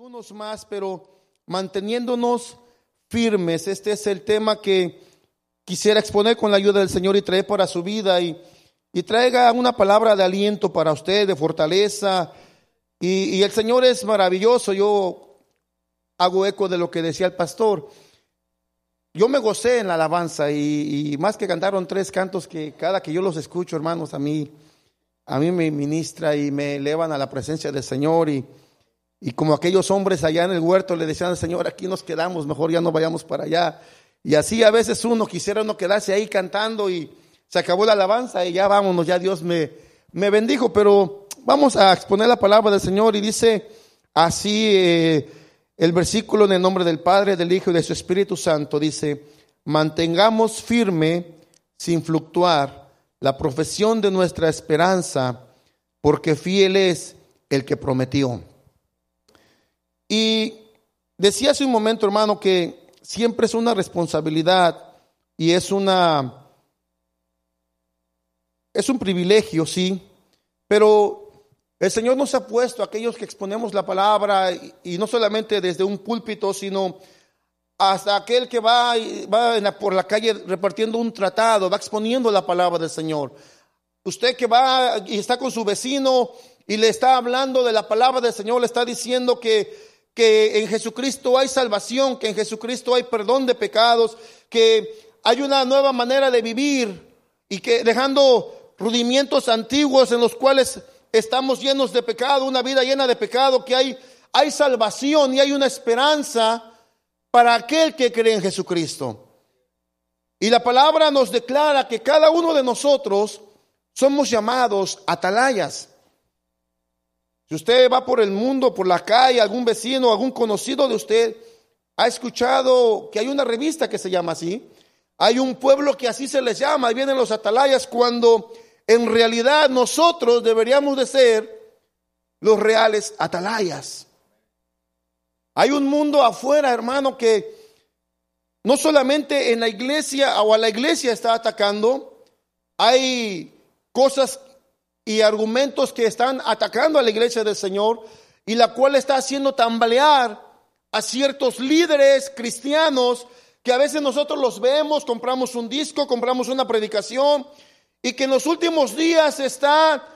algunos más, pero manteniéndonos firmes. Este es el tema que quisiera exponer con la ayuda del Señor y traer para su vida y, y traiga una palabra de aliento para usted, de fortaleza. Y, y el Señor es maravilloso. Yo hago eco de lo que decía el pastor. Yo me gocé en la alabanza y, y, más que cantaron tres cantos que cada que yo los escucho, hermanos, a mí, a mí me ministra y me elevan a la presencia del Señor y, y como aquellos hombres allá en el huerto le decían al Señor, aquí nos quedamos, mejor ya no vayamos para allá. Y así a veces uno quisiera no quedarse ahí cantando y se acabó la alabanza y ya vámonos, ya Dios me, me bendijo, pero vamos a exponer la palabra del Señor y dice así eh, el versículo en el nombre del Padre, del Hijo y de su Espíritu Santo, dice, mantengamos firme, sin fluctuar, la profesión de nuestra esperanza, porque fiel es el que prometió. Y decía hace un momento, hermano, que siempre es una responsabilidad y es una es un privilegio, sí, pero el Señor nos ha puesto aquellos que exponemos la palabra y, no solamente desde un púlpito, sino hasta aquel que va, va por la calle repartiendo un tratado, va exponiendo la palabra del Señor. Usted que va y está con su vecino y le está hablando de la palabra del Señor, le está diciendo que que en Jesucristo hay salvación, que en Jesucristo hay perdón de pecados, que hay una nueva manera de vivir y que dejando rudimientos antiguos en los cuales estamos llenos de pecado, una vida llena de pecado, que hay, hay salvación y hay una esperanza para aquel que cree en Jesucristo. Y la palabra nos declara que cada uno de nosotros somos llamados atalayas. Si usted va por el mundo, por la calle, algún vecino, algún conocido de usted, ha escuchado que hay una revista que se llama así. Hay un pueblo que así se les llama, y vienen los atalayas, cuando en realidad nosotros deberíamos de ser los reales atalayas. Hay un mundo afuera, hermano, que no solamente en la iglesia o a la iglesia está atacando, hay cosas y argumentos que están atacando a la iglesia del Señor y la cual está haciendo tambalear a ciertos líderes cristianos que a veces nosotros los vemos, compramos un disco, compramos una predicación y que en los últimos días está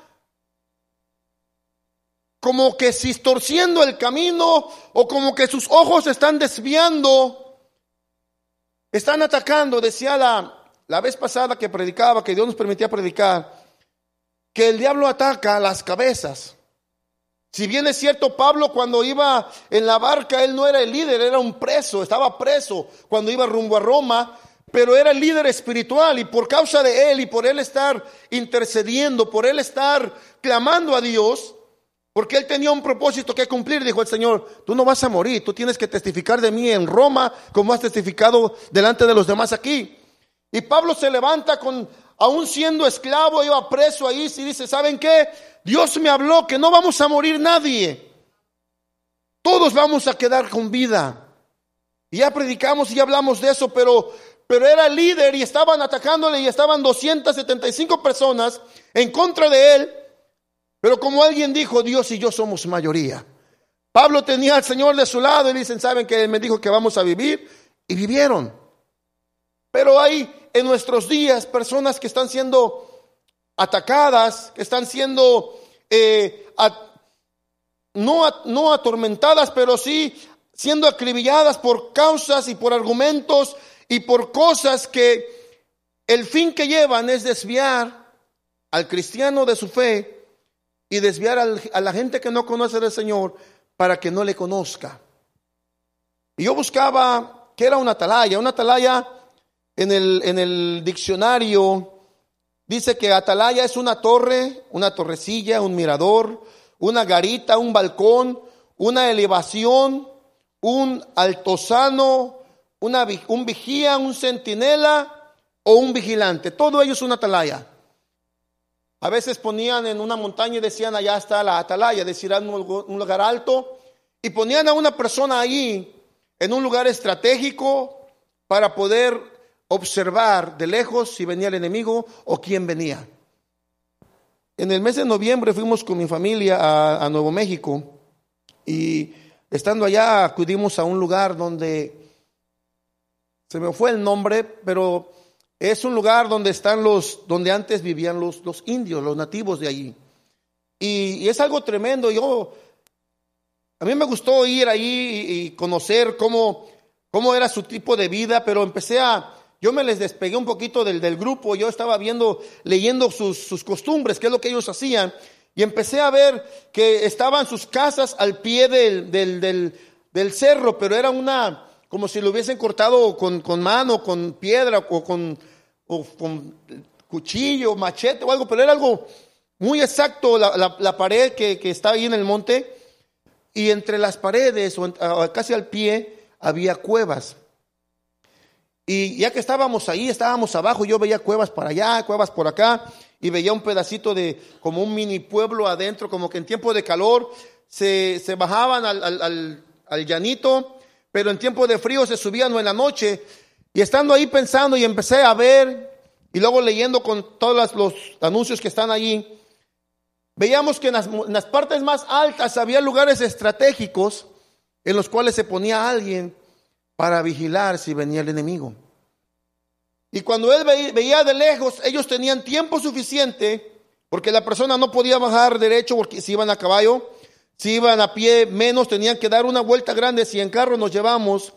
como que si torciendo el camino o como que sus ojos están desviando, están atacando, decía la, la vez pasada que predicaba, que Dios nos permitía predicar, que el diablo ataca las cabezas. Si bien es cierto, Pablo cuando iba en la barca, él no era el líder, era un preso, estaba preso cuando iba rumbo a Roma, pero era el líder espiritual y por causa de él y por él estar intercediendo, por él estar clamando a Dios, porque él tenía un propósito que cumplir, dijo el Señor, tú no vas a morir, tú tienes que testificar de mí en Roma como has testificado delante de los demás aquí. Y Pablo se levanta con aún siendo esclavo, iba preso ahí, y dice, ¿saben qué? Dios me habló que no vamos a morir nadie. Todos vamos a quedar con vida. Y ya predicamos y ya hablamos de eso, pero, pero era líder y estaban atacándole y estaban 275 personas en contra de él. Pero como alguien dijo, Dios y yo somos mayoría. Pablo tenía al Señor de su lado y dicen, ¿saben que Él me dijo que vamos a vivir? Y vivieron. Pero hay en nuestros días personas que están siendo atacadas, que están siendo eh, no, no atormentadas, pero sí siendo acribilladas por causas y por argumentos y por cosas que el fin que llevan es desviar al cristiano de su fe y desviar a la gente que no conoce del Señor para que no le conozca. Y yo buscaba que era una atalaya, una atalaya en el, en el diccionario dice que atalaya es una torre, una torrecilla, un mirador, una garita, un balcón, una elevación, un altozano, una, un vigía, un centinela o un vigilante. Todo ello es una atalaya. A veces ponían en una montaña y decían allá está la atalaya, decían un lugar alto, y ponían a una persona ahí en un lugar estratégico para poder observar de lejos si venía el enemigo o quién venía. En el mes de noviembre fuimos con mi familia a, Nuevo México y estando allá acudimos a un lugar donde se me fue el nombre, pero es un lugar donde están los, donde antes vivían los, los indios, los nativos de allí. Y, es algo tremendo. Yo, a mí me gustó ir ahí y, conocer cómo, cómo era su tipo de vida, pero empecé a, yo me les despegué un poquito del, del grupo, yo estaba viendo, leyendo sus, sus costumbres, qué es lo que ellos hacían, y empecé a ver que estaban sus casas al pie del, del, del, cerro, pero era una, como si lo hubiesen cortado con, con mano, con piedra o con, o con cuchillo, machete o algo, pero era algo muy exacto la, la, pared que, que, está ahí en el monte, y entre las paredes, o casi al pie, había cuevas. Y ya que estábamos ahí, estábamos abajo, yo veía cuevas para allá, cuevas por acá, y veía un pedacito de como un mini pueblo adentro, como que en tiempo de calor se, se bajaban al, al, al, llanito, pero en tiempo de frío se subían o en la noche. Y estando ahí pensando y empecé a ver, y luego leyendo con todos los anuncios que están allí, veíamos que en las, en las partes más altas había lugares estratégicos en los cuales se ponía alguien para vigilar si venía el enemigo. Y cuando él veía de lejos, ellos tenían tiempo suficiente, porque la persona no podía bajar derecho porque si iban a caballo, si iban a pie menos, tenían que dar una vuelta grande. Si en carro nos llevamos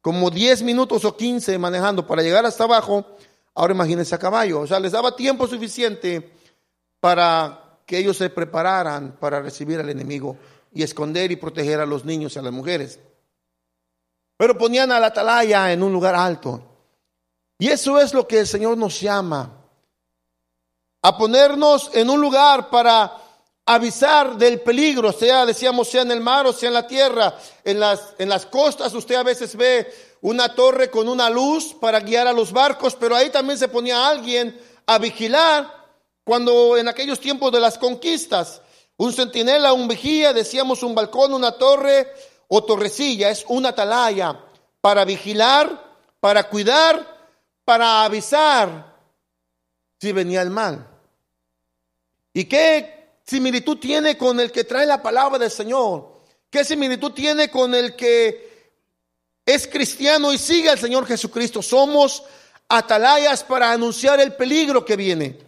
como 10 minutos o 15 manejando para llegar hasta abajo, ahora imagínense a caballo. O sea, les daba tiempo suficiente para que ellos se prepararan para recibir al enemigo y esconder y proteger a los niños y a las mujeres. Pero ponían a la atalaya en un lugar alto. Y eso es lo que el Señor nos llama. A ponernos en un lugar para avisar del peligro, sea, decíamos, sea en el mar o sea en la tierra, en las, en las costas usted a veces ve una torre con una luz para guiar a los barcos, pero ahí también se ponía alguien a vigilar cuando en aquellos tiempos de las conquistas, un centinela, un vigía, decíamos un balcón, una torre, o torrecilla, es una atalaya para vigilar, para cuidar, para avisar si venía el mal. ¿Y qué similitud tiene con el que trae la palabra del Señor? ¿Qué similitud tiene con el que es cristiano y sigue al Señor Jesucristo? Somos atalayas para anunciar el peligro que viene.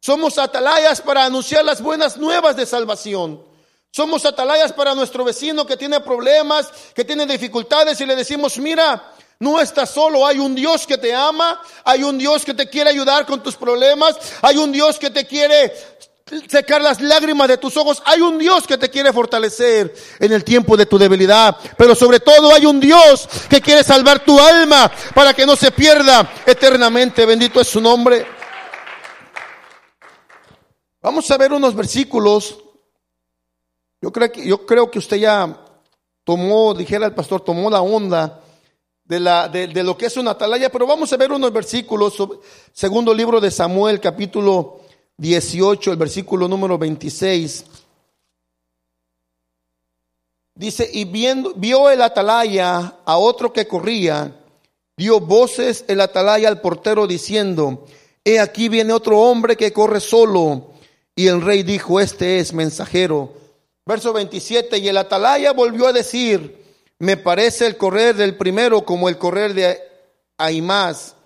Somos atalayas para anunciar las buenas nuevas de salvación. Somos atalayas para nuestro vecino que tiene problemas, que tiene dificultades y le decimos, mira, no estás solo, hay un Dios que te ama, hay un Dios que te quiere ayudar con tus problemas, hay un Dios que te quiere secar las lágrimas de tus ojos, hay un Dios que te quiere fortalecer en el tiempo de tu debilidad, pero sobre todo hay un Dios que quiere salvar tu alma para que no se pierda eternamente, bendito es su nombre. Vamos a ver unos versículos yo creo que, yo creo que usted ya tomó, dijera el pastor, tomó la onda de, la, de, lo que es una atalaya, pero vamos a ver unos versículos, segundo libro de Samuel, capítulo 18, el versículo número 26. Dice, y viendo, vio el atalaya a otro que corría, dio voces el atalaya al portero diciendo, he aquí viene otro hombre que corre solo. Y el rey dijo, este es mensajero Verso 27, y el atalaya volvió a decir, me parece el correr del primero como el correr de Aimás.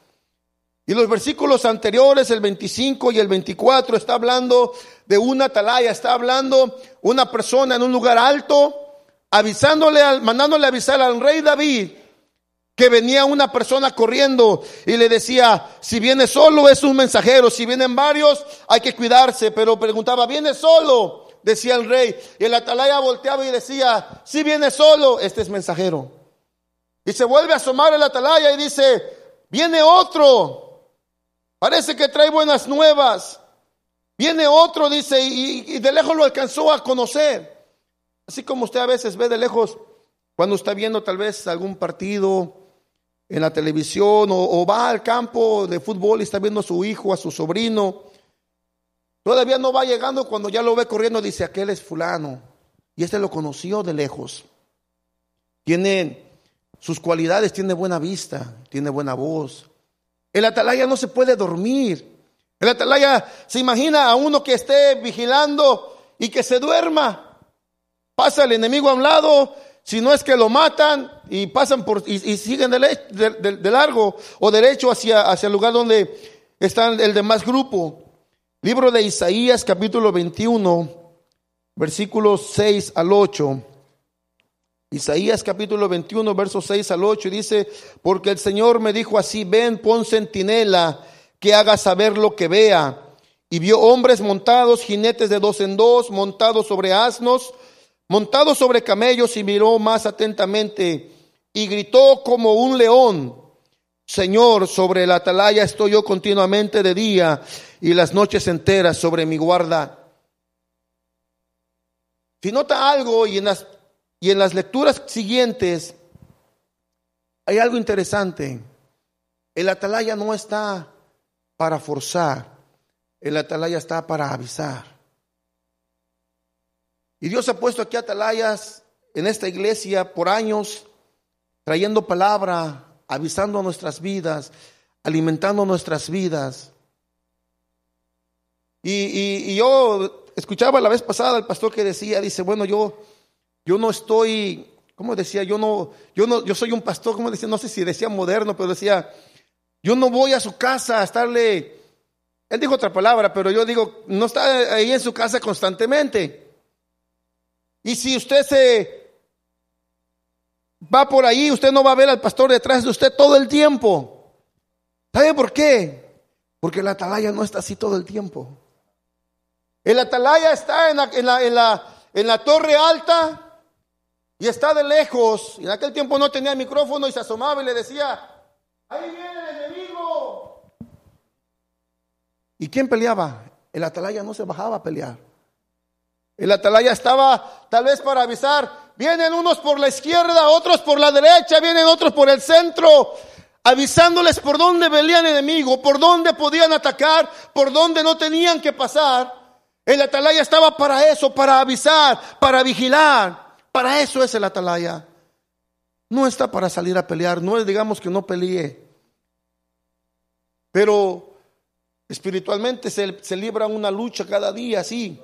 Y los versículos anteriores, el 25 y el 24, está hablando de una atalaya, está hablando una persona en un lugar alto, avisándole, mandándole avisar al rey David que venía una persona corriendo y le decía, si viene solo es un mensajero, si vienen varios hay que cuidarse, pero preguntaba, ¿viene solo? Decía el rey. Y el atalaya volteaba y decía, si viene solo, este es mensajero. Y se vuelve a asomar el atalaya y dice, viene otro. Parece que trae buenas nuevas. Viene otro, dice, y, de lejos lo alcanzó a conocer. Así como usted a veces ve de lejos cuando está viendo tal vez algún partido en la televisión o, o va al campo de fútbol y está viendo a su hijo, a su sobrino Todavía no va llegando cuando ya lo ve corriendo, dice, aquel es fulano. Y este lo conoció de lejos. Tiene sus cualidades, tiene buena vista, tiene buena voz. El atalaya no se puede dormir. El atalaya se imagina a uno que esté vigilando y que se duerma. Pasa el enemigo a un lado, si no es que lo matan y pasan por y, siguen de, largo o derecho hacia, hacia el lugar donde está el demás grupo. Libro de Isaías capítulo 21, versículos 6 al 8. Isaías capítulo 21, versos 6 al 8 dice, porque el Señor me dijo así, ven, pon centinela, que haga saber lo que vea. Y vio hombres montados, jinetes de dos en dos, montados sobre asnos, montados sobre camellos, y miró más atentamente, y gritó como un león, Señor, sobre la atalaya estoy yo continuamente de día, y las noches enteras sobre mi guarda. Si nota algo, y en las y en las lecturas siguientes hay algo interesante. El atalaya no está para forzar, el atalaya está para avisar. Y Dios ha puesto aquí atalayas en esta iglesia por años, trayendo palabra, avisando nuestras vidas, alimentando nuestras vidas. Y, y, yo escuchaba la vez pasada al pastor que decía, dice, bueno, yo yo no estoy, ¿cómo decía? Yo no, yo no, yo soy un pastor, ¿cómo decía? No sé si decía moderno, pero decía, yo no voy a su casa a estarle, él dijo otra palabra, pero yo digo, no está ahí en su casa constantemente. Y si usted se va por ahí, usted no va a ver al pastor detrás de usted todo el tiempo. ¿Sabe por qué? Porque la atalaya no está así todo el tiempo. El atalaya está en la, torre alta y está de lejos. Y en aquel tiempo no tenía micrófono y se asomaba y le decía, ahí viene el enemigo. ¿Y quién peleaba? El atalaya no se bajaba a pelear. El atalaya estaba tal vez para avisar, vienen unos por la izquierda, otros por la derecha, vienen otros por el centro, avisándoles por dónde venía el enemigo, por dónde podían atacar, por dónde no tenían que pasar. El atalaya estaba para eso, para avisar, para vigilar. Para eso es el atalaya. No está para salir a pelear, no es digamos que no pelee. Pero espiritualmente se, se libra una lucha cada día, sí.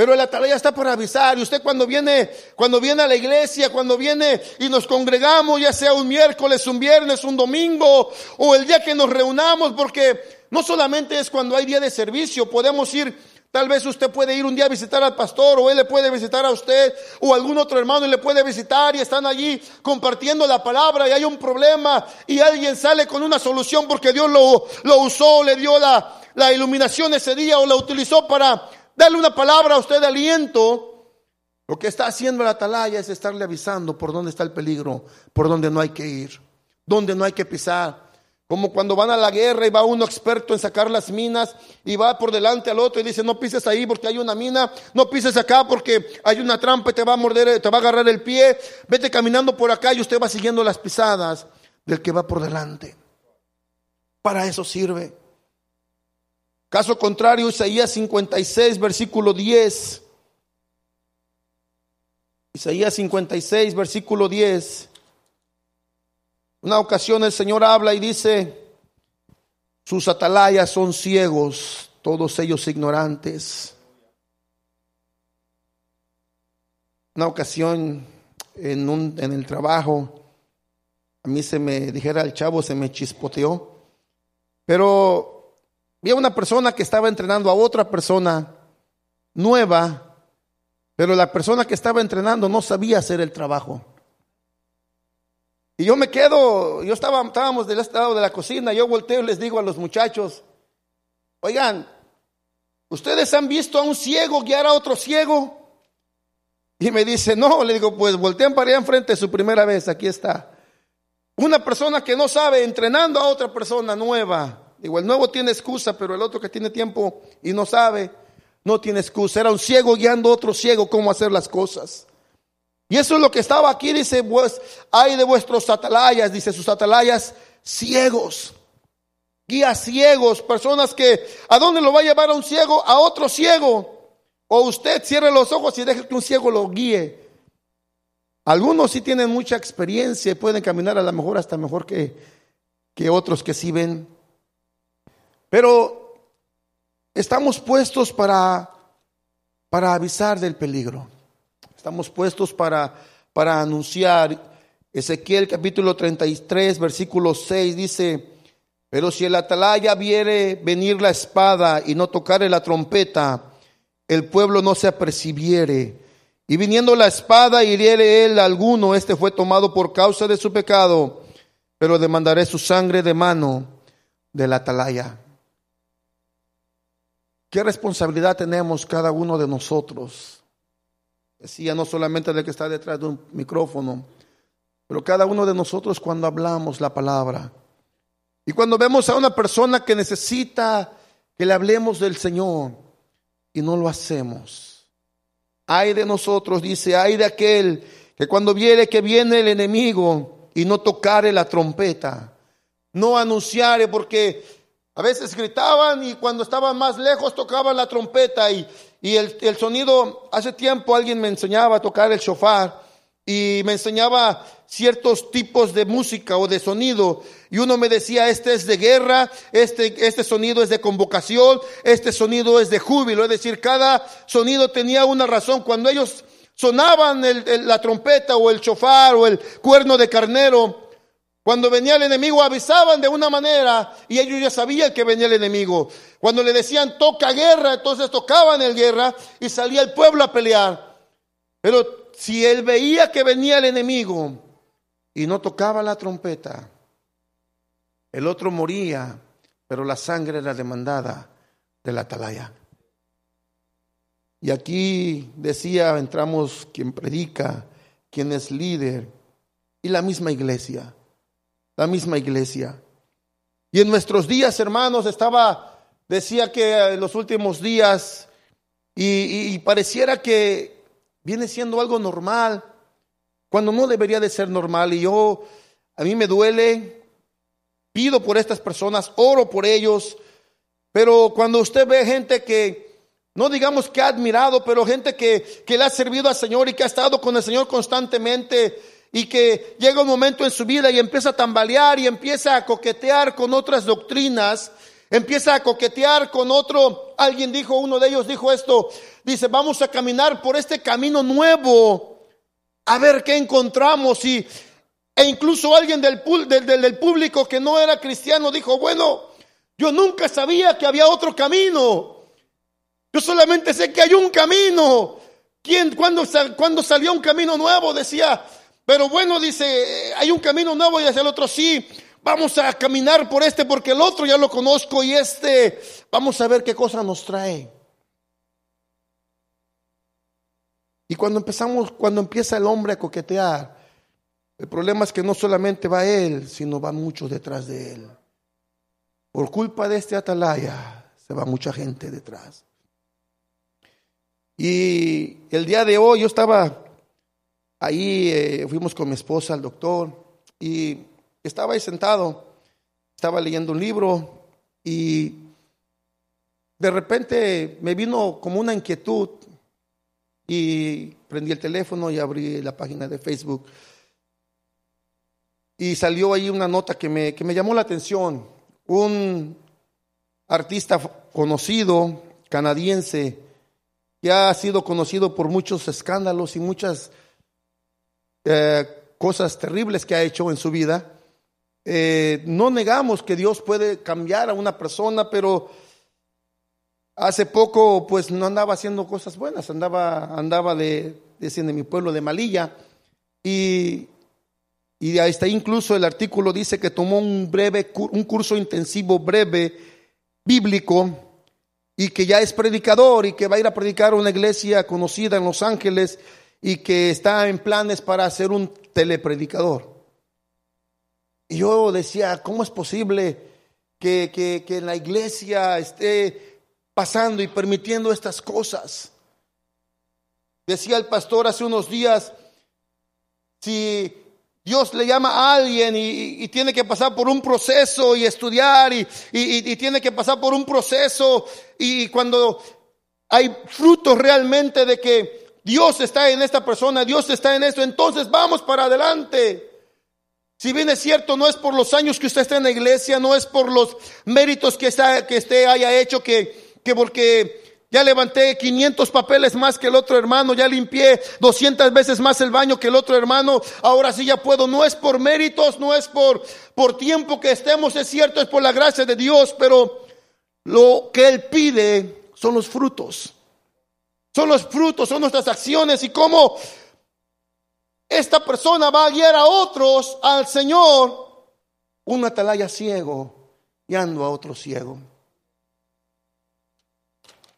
Pero el atalaya está para avisar. Y usted cuando viene, cuando viene a la iglesia, cuando viene y nos congregamos, ya sea un miércoles, un viernes, un domingo, o el día que nos reunamos, porque no solamente es cuando hay día de servicio, podemos ir Tal vez usted puede ir un día a visitar al pastor o él le puede visitar a usted o algún otro hermano y le puede visitar y están allí compartiendo la palabra y hay un problema y alguien sale con una solución porque Dios lo, lo usó, le dio la, la iluminación ese día o la utilizó para darle una palabra a usted de aliento. Lo que está haciendo la atalaya es estarle avisando por dónde está el peligro, por dónde no hay que ir, dónde no hay que pisar. Como cuando van a la guerra y va uno experto en sacar las minas y va por delante al otro y dice, no pises ahí porque hay una mina, no pises acá porque hay una trampa y te va a morder, te va a agarrar el pie, vete caminando por acá y usted va siguiendo las pisadas del que va por delante. Para eso sirve. Caso contrario, Isaías 56, versículo 10. Isaías 56, versículo 10. Una ocasión el Señor habla y dice, sus atalayas son ciegos, todos ellos ignorantes. Una ocasión en, un, en el trabajo, a mí se me dijera el chavo, se me chispoteó, pero vi a una persona que estaba entrenando a otra persona nueva, pero la persona que estaba entrenando no sabía hacer el trabajo. Y yo me quedo, yo estaba, estábamos del este lado de la cocina, yo volteo y les digo a los muchachos, oigan, ¿ustedes han visto a un ciego guiar a otro ciego? Y me dice, no, le digo, pues volteen para allá enfrente su primera vez, aquí está. Una persona que no sabe entrenando a otra persona nueva. Digo, el nuevo tiene excusa, pero el otro que tiene tiempo y no sabe, no tiene excusa. Era un ciego guiando a otro ciego cómo hacer las cosas. Y eso es lo que estaba aquí, dice, pues, hay de vuestros atalayas, dice sus atalayas, ciegos, guías ciegos, personas que, ¿a dónde lo va a llevar a un ciego? A otro ciego. O usted cierre los ojos y deje que un ciego lo guíe. Algunos sí tienen mucha experiencia y pueden caminar a lo mejor hasta mejor que, que otros que sí ven. Pero estamos puestos para, para avisar del peligro. Estamos puestos para, para anunciar. Ezequiel capítulo 33, versículo 6 dice, pero si el atalaya viere venir la espada y no tocare la trompeta, el pueblo no se apercibiere. Y viniendo la espada hiriere él alguno, este fue tomado por causa de su pecado, pero demandaré su sangre de mano del atalaya. ¿Qué responsabilidad tenemos cada uno de nosotros? Decía no solamente del que está detrás de un micrófono, pero cada uno de nosotros cuando hablamos la palabra. Y cuando vemos a una persona que necesita que le hablemos del Señor y no lo hacemos. Hay de nosotros, dice, hay de aquel que cuando viere que viene el enemigo y no tocare la trompeta, no anunciare, porque a veces gritaban y cuando estaban más lejos tocaban la trompeta y, y el, el, sonido, hace tiempo alguien me enseñaba a tocar el shofar y me enseñaba ciertos tipos de música o de sonido y uno me decía, este es de guerra, este, este sonido es de convocación, este sonido es de júbilo, es decir, cada sonido tenía una razón. Cuando ellos sonaban el, la trompeta o el chofar o el cuerno de carnero, cuando venía el enemigo avisaban de una manera y ellos ya sabían que venía el enemigo. Cuando le decían toca guerra, entonces tocaban el guerra y salía el pueblo a pelear. Pero si él veía que venía el enemigo y no tocaba la trompeta, el otro moría, pero la sangre era demandada de la atalaya. Y aquí decía, entramos quien predica, quien es líder, y la misma iglesia, la misma iglesia. Y en nuestros días, hermanos, estaba, decía que en los últimos días, y, y pareciera que viene siendo algo normal, cuando no debería de ser normal. Y yo, a mí me duele, pido por estas personas, oro por ellos, pero cuando usted ve gente que, no digamos que ha admirado, pero gente que, que le ha servido al Señor y que ha estado con el Señor constantemente y que llega un momento en su vida y empieza a tambalear y empieza a coquetear con otras doctrinas, empieza a coquetear con otro, alguien dijo, uno de ellos dijo esto, dice, vamos a caminar por este camino nuevo, a ver qué encontramos. Y, e incluso alguien del, del, público que no era cristiano dijo, bueno, yo nunca sabía que había otro camino. Yo solamente sé que hay un camino. ¿Quién, cuando, cuando salió un camino nuevo? Decía, pero bueno, dice, hay un camino nuevo y hacia el otro sí. Vamos a caminar por este porque el otro ya lo conozco y este, vamos a ver qué cosa nos trae. Y cuando empezamos, cuando empieza el hombre a coquetear, el problema es que no solamente va él, sino va muchos detrás de él. Por culpa de este atalaya, se va mucha gente detrás. Y el día de hoy yo estaba ahí, eh, fuimos con mi esposa al doctor y estaba ahí sentado, estaba leyendo un libro y de repente me vino como una inquietud y prendí el teléfono y abrí la página de Facebook. Y salió ahí una nota que me, que me llamó la atención. Un artista conocido, canadiense, que ha sido conocido por muchos escándalos y muchas eh, cosas terribles que ha hecho en su vida, eh, no negamos que Dios puede cambiar a una persona, pero hace poco pues no andaba haciendo cosas buenas, andaba, andaba de, decir, de mi pueblo de Malilla. Y, y ahí incluso el artículo dice que tomó un breve, un curso intensivo breve bíblico y que ya es predicador y que va a ir a predicar a una iglesia conocida en Los Ángeles y que está en planes para ser un telepredicador. Y yo decía, ¿cómo es posible que, que, en la iglesia esté pasando y permitiendo estas cosas? Decía el pastor hace unos días, si Dios le llama a alguien y, tiene que pasar por un proceso y estudiar y, y, tiene que pasar por un proceso y cuando hay frutos realmente de que Dios está en esta persona, Dios está en esto, entonces vamos para adelante. Si bien es cierto, no es por los años que usted está en la iglesia, no es por los méritos que, está, que usted haya hecho, que, que porque ya levanté 500 papeles más que el otro hermano, ya limpié 200 veces más el baño que el otro hermano, ahora sí ya puedo. No es por méritos, no es por, por tiempo que estemos, es cierto, es por la gracia de Dios, pero lo que Él pide son los frutos. Son los frutos, son nuestras acciones y cómo esta persona va a guiar a otros al Señor. Un atalaya ciego guiando a otro ciego.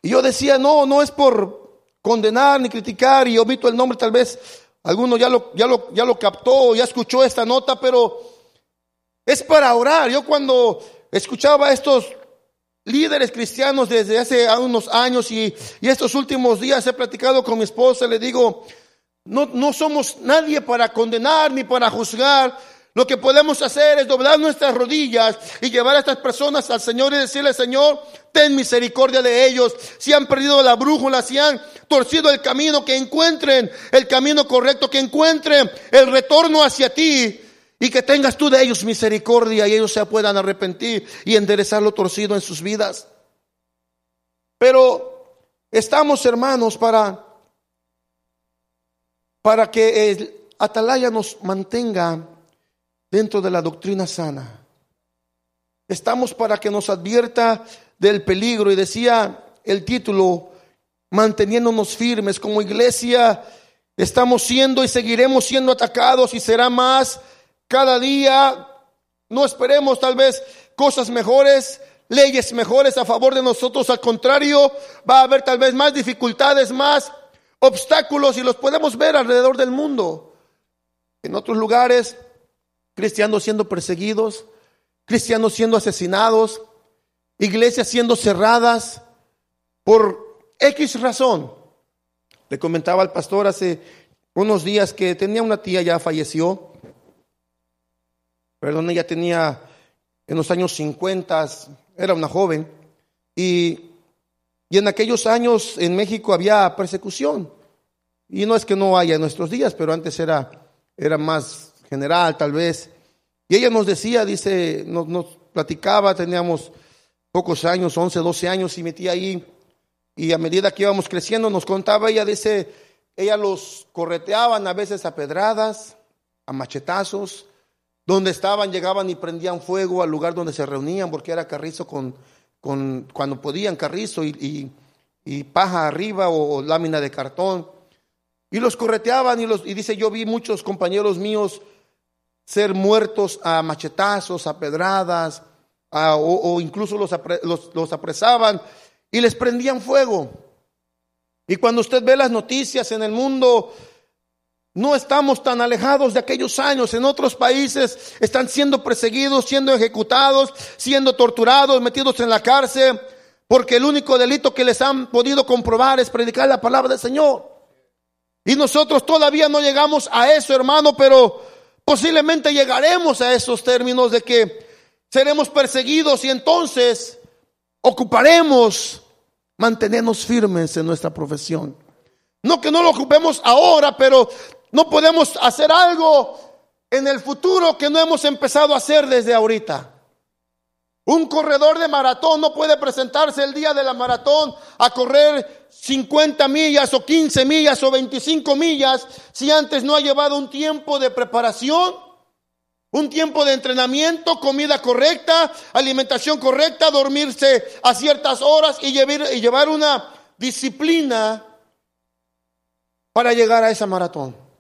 Y yo decía, no, no es por condenar ni criticar y omito el nombre, tal vez alguno ya lo, ya lo, ya lo captó, ya escuchó esta nota, pero es para orar. Yo cuando escuchaba estos líderes cristianos desde hace unos años y, y estos últimos días he platicado con mi esposa, le digo, no, no somos nadie para condenar ni para juzgar, lo que podemos hacer es doblar nuestras rodillas y llevar a estas personas al Señor y decirle, Señor, ten misericordia de ellos. Si han perdido la brújula, si han torcido el camino, que encuentren el camino correcto, que encuentren el retorno hacia ti y que tengas tú de ellos misericordia y ellos se puedan arrepentir y enderezar lo torcido en sus vidas. Pero estamos, hermanos, para, para que el atalaya nos mantenga dentro de la doctrina sana. Estamos para que nos advierta del peligro y decía el título, manteniéndonos firmes como iglesia, estamos siendo y seguiremos siendo atacados y será más cada día. No esperemos tal vez cosas mejores, leyes mejores a favor de nosotros, al contrario, va a haber tal vez más dificultades, más obstáculos y los podemos ver alrededor del mundo. En otros lugares cristianos siendo perseguidos, cristianos siendo asesinados, iglesias siendo cerradas por X razón. Le comentaba al pastor hace unos días que tenía una tía, ya falleció, perdón, ella tenía en los años 50, era una joven, y, y en aquellos años en México había persecución. Y no es que no haya en nuestros días, pero antes era, era más general tal vez. Y ella nos decía, dice, nos, nos platicaba, teníamos pocos años, 11, 12 años, y metía ahí. Y a medida que íbamos creciendo, nos contaba, ella dice, ella los correteaban a veces a pedradas, a machetazos, donde estaban, llegaban y prendían fuego al lugar donde se reunían, porque era carrizo con, con cuando podían carrizo y, y, paja arriba o, lámina de cartón. Y los correteaban y, los, y dice, yo vi muchos compañeros míos ser muertos a machetazos, a pedradas, o, incluso los, los apresaban y les prendían fuego. Y cuando usted ve las noticias en el mundo, no estamos tan alejados de aquellos años. En otros países están siendo perseguidos, siendo ejecutados, siendo torturados, metidos en la cárcel, porque el único delito que les han podido comprobar es predicar la palabra del Señor. Y nosotros todavía no llegamos a eso, hermano, pero Posiblemente llegaremos a esos términos de que seremos perseguidos y entonces ocuparemos mantenernos firmes en nuestra profesión. No que no lo ocupemos ahora, pero no podemos hacer algo en el futuro que no hemos empezado a hacer desde ahorita. Un corredor de maratón no puede presentarse el día de la maratón a correr 50 millas o 15 millas o 25 millas si antes no ha llevado un tiempo de preparación, un tiempo de entrenamiento, comida correcta, alimentación correcta, dormirse a ciertas horas y llevar, una disciplina para llegar a esa maratón.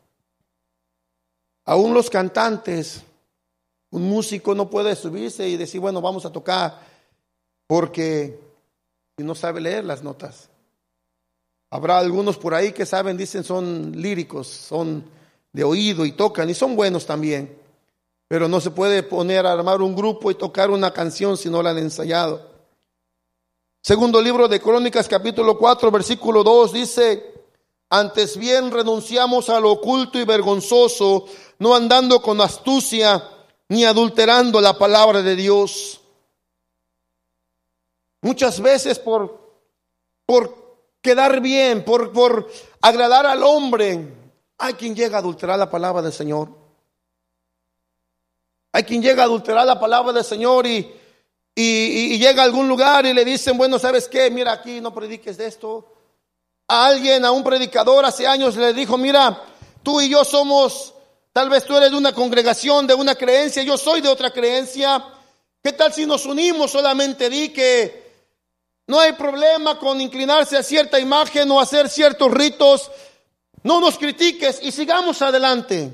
Aún los cantantes un músico no puede subirse y decir, bueno, vamos a tocar, porque no sabe leer las notas. Habrá algunos por ahí que saben, dicen, son líricos, son de oído y tocan, y son buenos también. Pero no se puede poner a armar un grupo y tocar una canción si no la han ensayado. Segundo libro de Crónicas, capítulo 4, versículo 2, dice, antes bien renunciamos a lo oculto y vergonzoso, no andando con astucia, ni adulterando la palabra de Dios. Muchas veces por, por quedar bien, por, por agradar al hombre, hay quien llega a adulterar la palabra del Señor. Hay quien llega a adulterar la palabra del Señor y, y, y llega a algún lugar y le dicen, bueno, ¿sabes qué? Mira aquí, no prediques de esto. A alguien, a un predicador hace años le dijo, mira, tú y yo somos, tal vez tú eres de una congregación, de una creencia, yo soy de otra creencia. ¿Qué tal si nos unimos? Solamente di que no hay problema con inclinarse a cierta imagen o hacer ciertos ritos. No nos critiques y sigamos adelante.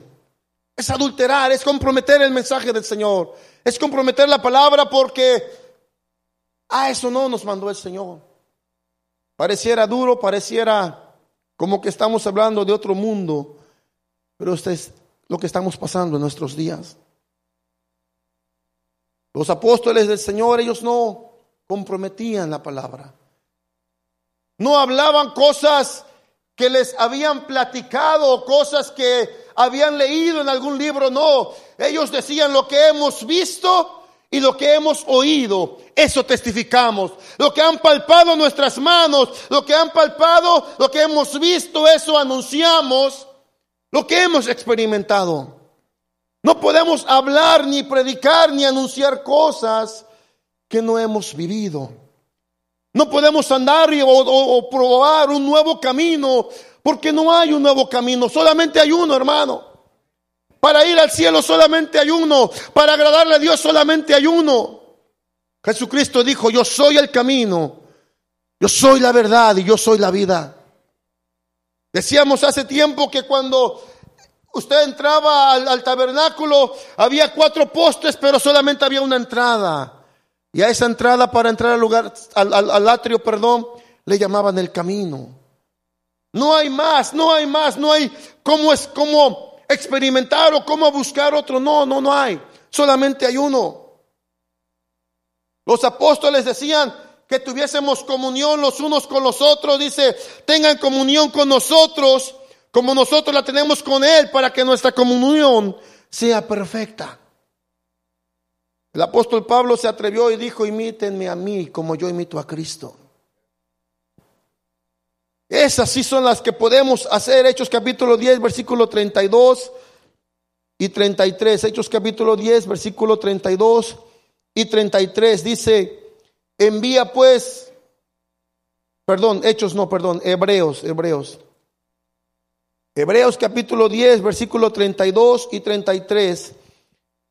Es adulterar, es comprometer el mensaje del Señor, es comprometer la palabra porque a eso no nos mandó el Señor. Pareciera duro, pareciera como que estamos hablando de otro mundo, pero esto es lo que estamos pasando en nuestros días. Los apóstoles del Señor, ellos no comprometían la palabra. No hablaban cosas que les habían platicado, cosas que habían leído en algún libro, no. Ellos decían lo que hemos visto y lo que hemos oído. Eso testificamos. Lo que han palpado nuestras manos, lo que han palpado, lo que hemos visto, eso anunciamos. Lo que hemos experimentado. No podemos hablar ni predicar ni anunciar cosas que no hemos vivido. No podemos andar o, probar un nuevo camino, porque no hay un nuevo camino, solamente hay uno, hermano. Para ir al cielo solamente hay uno, para agradarle a Dios solamente hay uno. Jesucristo dijo, yo soy el camino, yo soy la verdad y yo soy la vida. Decíamos hace tiempo que cuando usted entraba al, al tabernáculo había cuatro postes, pero solamente había una entrada. Y a esa entrada para entrar al lugar, al, atrio, perdón, le llamaban el camino. No hay más, no hay más, no hay cómo es cómo experimentar o cómo buscar otro. No, no, no hay. Solamente hay uno. Los apóstoles decían que tuviésemos comunión los unos con los otros. Dice, tengan comunión con nosotros como nosotros la tenemos con Él para que nuestra comunión sea perfecta. El apóstol Pablo se atrevió y dijo, imítenme a mí como yo imito a Cristo. Esas sí son las que podemos hacer. Hechos capítulo 10, versículo 32 y 33. Hechos capítulo 10, versículo 32 y 33. Dice, envía pues, perdón, Hechos no, perdón, Hebreos, Hebreos. Hebreos capítulo 10, versículo 32 y 33.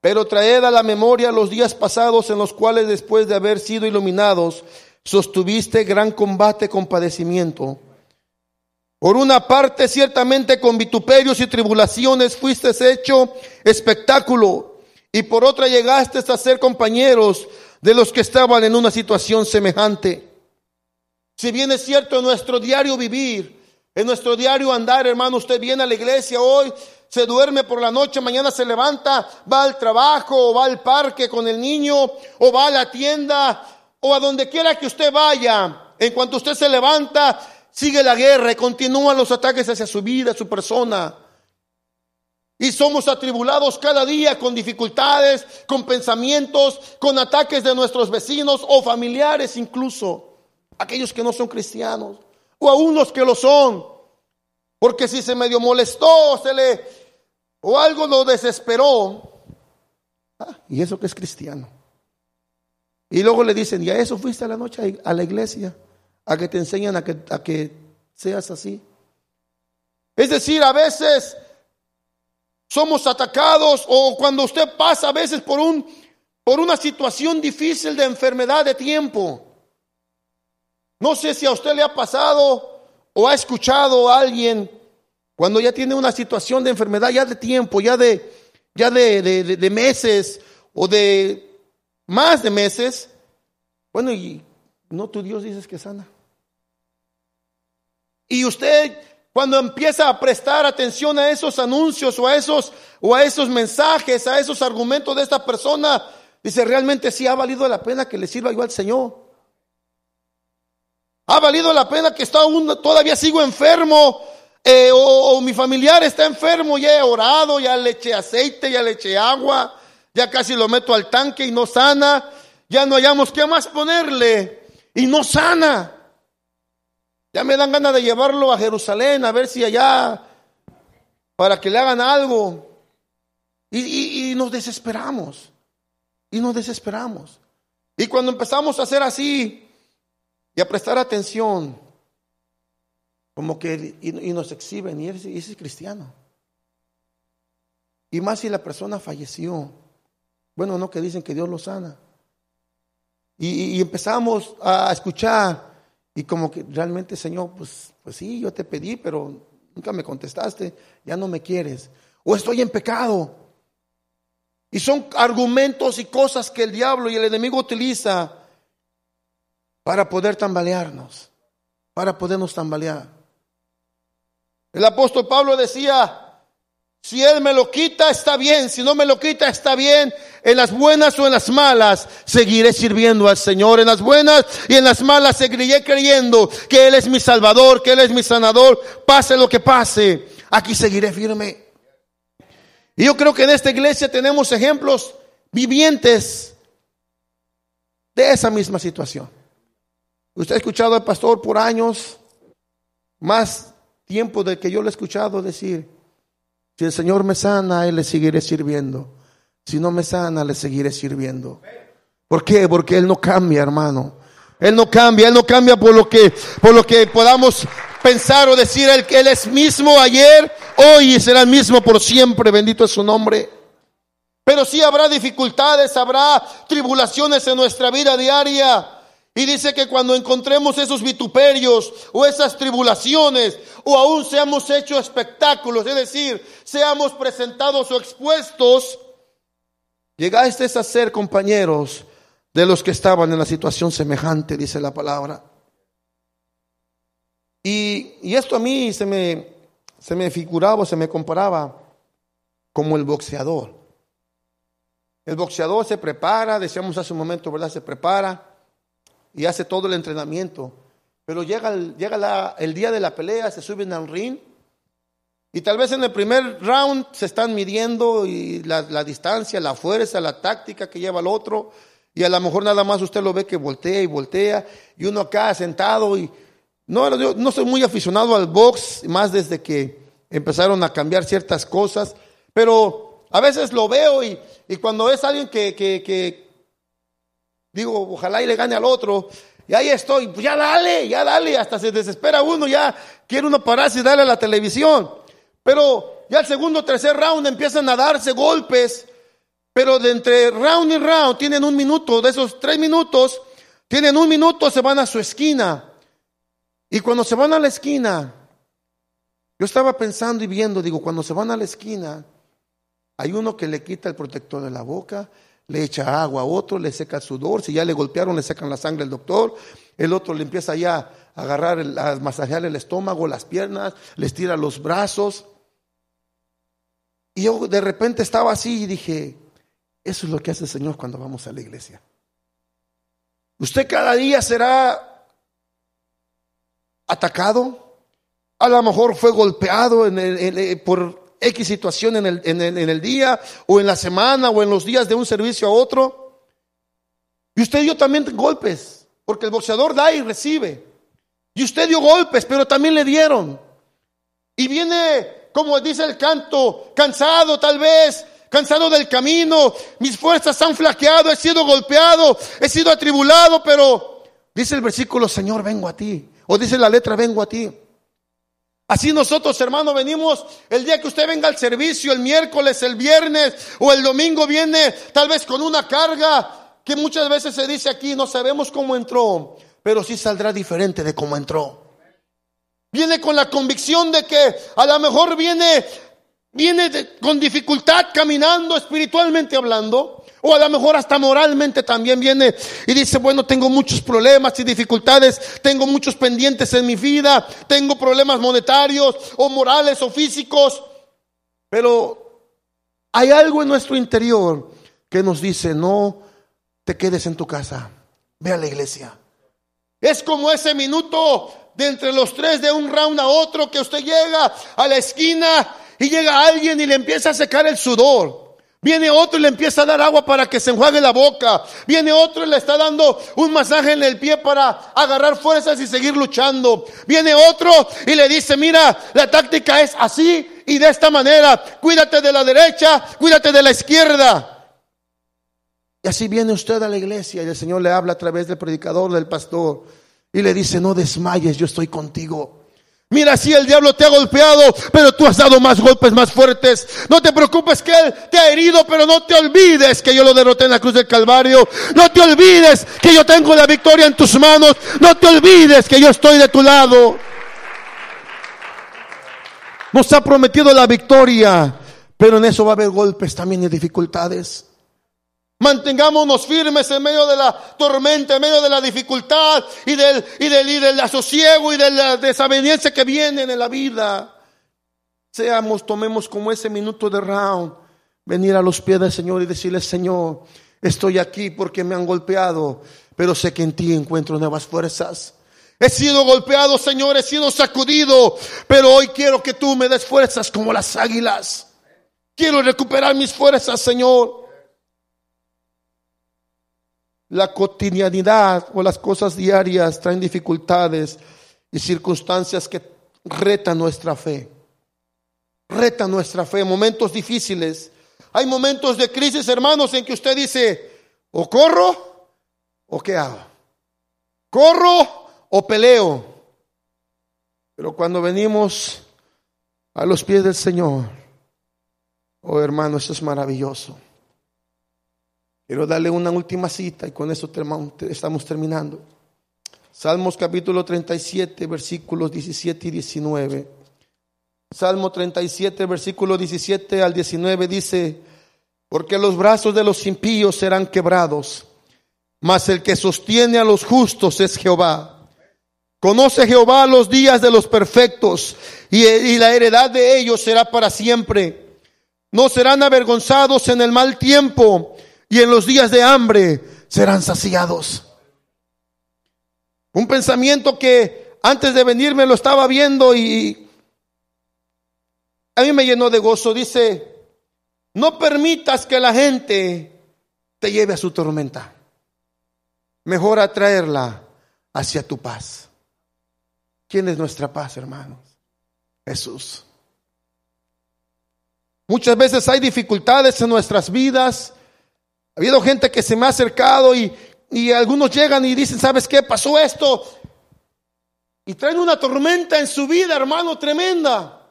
Pero traed a la memoria los días pasados en los cuales después de haber sido iluminados, sostuviste gran combate con padecimiento. Por una parte, ciertamente con vituperios y tribulaciones fuiste hecho espectáculo, y por otra llegaste a ser compañeros de los que estaban en una situación semejante. Si bien es cierto en nuestro diario vivir, en nuestro diario andar, hermano, usted viene a la iglesia hoy, se duerme por la noche, mañana se levanta, va al trabajo o va al parque con el niño o va a la tienda o a donde quiera que usted vaya. En cuanto usted se levanta, sigue la guerra y continúan los ataques hacia su vida, su persona. Y somos atribulados cada día con dificultades, con pensamientos, con ataques de nuestros vecinos o familiares incluso, aquellos que no son cristianos o aún los que lo son. Porque si se medio molestó, se le o algo lo desesperó. Ah, y eso que es cristiano. Y luego le dicen, ¿y a eso fuiste a la noche a la iglesia? A que te enseñan a que, a que seas así. Es decir, a veces somos atacados o cuando usted pasa a veces por, un, por una situación difícil de enfermedad de tiempo. No sé si a usted le ha pasado o ha escuchado a alguien cuando ya tiene una situación de enfermedad ya de tiempo, ya de, ya de, meses o de más de meses, bueno, y no tu Dios dices que sana. Y usted cuando empieza a prestar atención a esos anuncios o a esos o a esos mensajes, a esos argumentos de esta persona, dice, realmente sí ha valido la pena que le sirva yo al Señor. Ha valido la pena que está aún, todavía sigo enfermo. Eh, o, mi familiar está enfermo, ya he orado, ya le eché aceite, ya le eché agua, ya casi lo meto al tanque y no sana. Ya no hayamos qué más ponerle y no sana. Ya me dan ganas de llevarlo a Jerusalén a ver si allá, para que le hagan algo. y nos desesperamos. Y nos desesperamos. Y cuando empezamos a hacer así y a prestar atención, como que y, nos exhiben, y ese, es cristiano. Y más si la persona falleció. Bueno, no que dicen que Dios lo sana. Y, empezamos a escuchar y como que realmente, Señor, pues, pues sí, yo te pedí, pero nunca me contestaste, ya no me quieres. O estoy en pecado. Y son argumentos y cosas que el diablo y el enemigo utiliza para poder tambalearnos, para podernos tambalear. El apóstol Pablo decía, si Él me lo quita, está bien. Si no me lo quita, está bien. En las buenas o en las malas, seguiré sirviendo al Señor. En las buenas y en las malas, seguiré creyendo que Él es mi Salvador, que Él es mi sanador. Pase lo que pase, aquí seguiré firme. Y yo creo que en esta iglesia tenemos ejemplos vivientes de esa misma situación. Usted ha escuchado al pastor por años, más tiempo de que yo lo he escuchado decir, si el Señor me sana, Él le seguiré sirviendo. Si no me sana, le seguiré sirviendo. ¿Por qué? Porque Él no cambia, hermano. Él no cambia, Él no cambia por lo que, por lo que podamos pensar o decir Él Él es mismo ayer, hoy y será el mismo por siempre. Bendito es su nombre. Pero sí habrá dificultades, habrá tribulaciones en nuestra vida diaria. Y dice que cuando encontremos esos vituperios o esas tribulaciones, o aún seamos hechos espectáculos, es decir, seamos presentados o expuestos, llegaste a ser compañeros de los que estaban en la situación semejante, dice la palabra. Y, y esto a mí se me, se me figuraba, se me comparaba como el boxeador. El boxeador se prepara, decíamos hace un momento, ¿verdad? Se prepara y hace todo el entrenamiento. Pero llega, el, llega el día de la pelea, se suben al ring y tal vez en el primer round se están midiendo y la, la, distancia, la fuerza, la táctica que lleva el otro. Y a lo mejor nada más usted lo ve que voltea y voltea. Y uno acá sentado y... No, no soy muy aficionado al box, más desde que empezaron a cambiar ciertas cosas. Pero a veces lo veo y, y cuando es alguien que, que Digo, ojalá y le gane al otro. Y ahí estoy, pues ya dale, ya dale, hasta se desespera uno, ya quiere uno pararse y darle a la televisión. Pero ya el segundo tercer round empiezan a darse golpes, pero de entre round y round tienen un minuto, de esos tres minutos, tienen un minuto, se van a su esquina. Y cuando se van a la esquina, yo estaba pensando y viendo, digo, cuando se van a la esquina, hay uno que le quita el protector de la boca, le echa agua a otro, le seca el sudor, si ya le golpearon, le sacan la sangre al doctor, el otro le empieza ya a agarrar, a masajear el estómago, las piernas, le estira los brazos. Y yo de repente estaba así y dije, eso es lo que hace el Señor cuando vamos a la iglesia. Usted cada día será atacado, a lo mejor fue golpeado en por X situación en el, en, el, en el día o en la semana o en los días de un servicio a otro. Y usted dio también golpes, porque el boxeador da y recibe. Y usted dio golpes, pero también le dieron. Y viene, como dice el canto, cansado tal vez, cansado del camino, mis fuerzas han flaqueado, he sido golpeado, he sido atribulado, pero dice el versículo, Señor, vengo a ti. O dice la letra, vengo a ti. Así nosotros, hermano, venimos el día que usted venga al servicio, el miércoles, el viernes o el domingo viene tal vez con una carga que muchas veces se dice aquí, no sabemos cómo entró, pero sí saldrá diferente de cómo entró. Viene con la convicción de que a lo mejor viene, viene con dificultad caminando espiritualmente hablando. O a lo mejor hasta moralmente también viene y dice, bueno, tengo muchos problemas y dificultades, tengo muchos pendientes en mi vida, tengo problemas monetarios o morales o físicos. Pero hay algo en nuestro interior que nos dice, no te quedes en tu casa, ve a la iglesia. Es como ese minuto de entre los tres de un round a otro que usted llega a la esquina y llega alguien y le empieza a secar el sudor. Viene otro y le empieza a dar agua para que se enjuague la boca. Viene otro y le está dando un masaje en el pie para agarrar fuerzas y seguir luchando. Viene otro y le dice, mira, la táctica es así y de esta manera. Cuídate de la derecha, cuídate de la izquierda. Y así viene usted a la iglesia y el Señor le habla a través del predicador, del pastor, y le dice, no desmayes, yo estoy contigo. Mira, si el diablo te ha golpeado, pero tú has dado más golpes más fuertes. No te preocupes que él te ha herido, pero no te olvides que yo lo derroté en la cruz del Calvario. No te olvides que yo tengo la victoria en tus manos. No te olvides que yo estoy de tu lado. Nos ha prometido la victoria, pero en eso va a haber golpes también y dificultades. Mantengámonos firmes en medio de la tormenta, en medio de la dificultad y del, y del, y del asosiego y de la desaveniencia que vienen en la vida. Seamos, tomemos como ese minuto de round, venir a los pies del Señor y decirle, Señor, estoy aquí porque me han golpeado, pero sé que en ti encuentro nuevas fuerzas. He sido golpeado, Señor, he sido sacudido, pero hoy quiero que tú me des fuerzas como las águilas. Quiero recuperar mis fuerzas, Señor. La cotidianidad o las cosas diarias traen dificultades y circunstancias que retan nuestra fe. Retan nuestra fe, momentos difíciles. Hay momentos de crisis, hermanos, en que usted dice, o corro o qué hago. Corro o peleo. Pero cuando venimos a los pies del Señor, oh hermano, eso es maravilloso. Quiero darle una última cita y con eso estamos terminando. Salmos capítulo 37, versículos 17 y 19. Salmo 37, versículo 17 al 19 dice, porque los brazos de los impíos serán quebrados, mas el que sostiene a los justos es Jehová. Conoce Jehová los días de los perfectos y, y la heredad de ellos será para siempre. No serán avergonzados en el mal tiempo y en los días de hambre serán saciados. Un pensamiento que antes de venirme lo estaba viendo y a mí me llenó de gozo. Dice, no permitas que la gente te lleve a su tormenta. Mejor atraerla hacia tu paz. ¿Quién es nuestra paz, hermanos? Jesús. Muchas veces hay dificultades en nuestras vidas ha habido gente que se me ha acercado y, y algunos llegan y dicen, ¿sabes qué? Pasó esto. Y traen una tormenta en su vida, hermano, tremenda.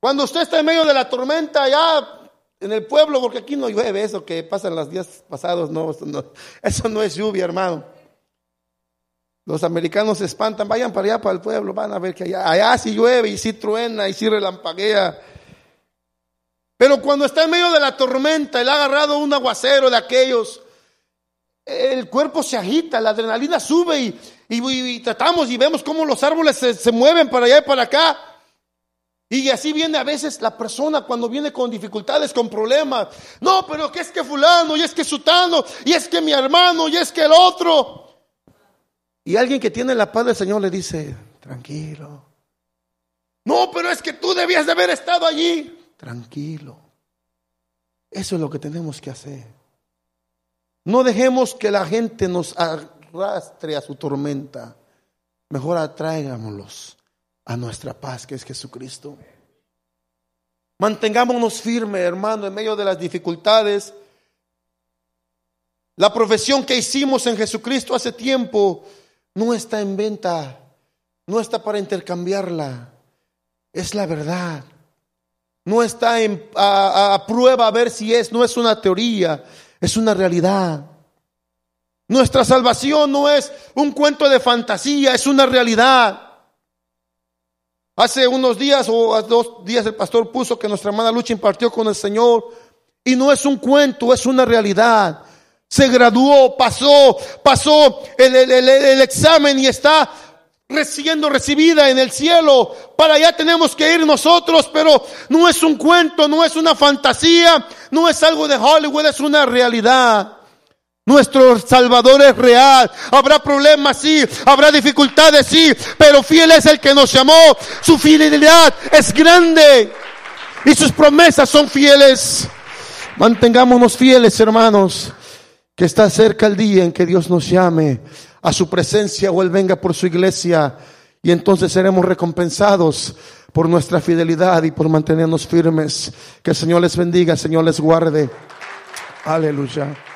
Cuando usted está en medio de la tormenta ya en el pueblo, porque aquí no llueve, eso que pasa en los días pasados, no, eso no, es lluvia, hermano. Los americanos se espantan, vayan para allá, para el pueblo, van a ver que allá, allá sí llueve y sí truena y sí relampaguea. Pero cuando está en medio de la tormenta le ha agarrado un aguacero de aquellos, el cuerpo se agita, la adrenalina sube y, tratamos y vemos cómo los árboles se, mueven para allá y para acá. Y así viene a veces la persona cuando viene con dificultades, con problemas. No, pero que es que fulano, y es que sutano, y es que mi hermano, y es que el otro. Y alguien que tiene la paz del Señor le dice, tranquilo. No, pero es que tú debías de haber estado allí tranquilo. Eso es lo que tenemos que hacer. No dejemos que la gente nos arrastre a su tormenta. Mejor atraigámoslos a nuestra paz, que es Jesucristo. Mantengámonos firmes, hermano, en medio de las dificultades. La profesión que hicimos en Jesucristo hace tiempo no está en venta, no está para intercambiarla. Es la verdad. No está en, a, prueba a ver si es, no es una teoría, es una realidad. Nuestra salvación no es un cuento de fantasía, es una realidad. Hace unos días o dos días el pastor puso que nuestra hermana Lucha impartió con el Señor y no es un cuento, es una realidad. Se graduó, pasó, pasó el, el examen y está siendo recibida en el cielo. Para allá tenemos que ir nosotros, pero no es un cuento, no es una fantasía, no es algo de Hollywood, es una realidad. Nuestro Salvador es real. Habrá problemas, sí. Habrá dificultades, sí. Pero fiel es el que nos llamó. Su fidelidad es grande. Y sus promesas son fieles. Mantengámonos fieles, hermanos. Que está cerca el día en que Dios nos llame a su presencia o Él venga por su iglesia y entonces seremos recompensados por nuestra fidelidad y por mantenernos firmes. Que el Señor les bendiga, el Señor les guarde. Aleluya.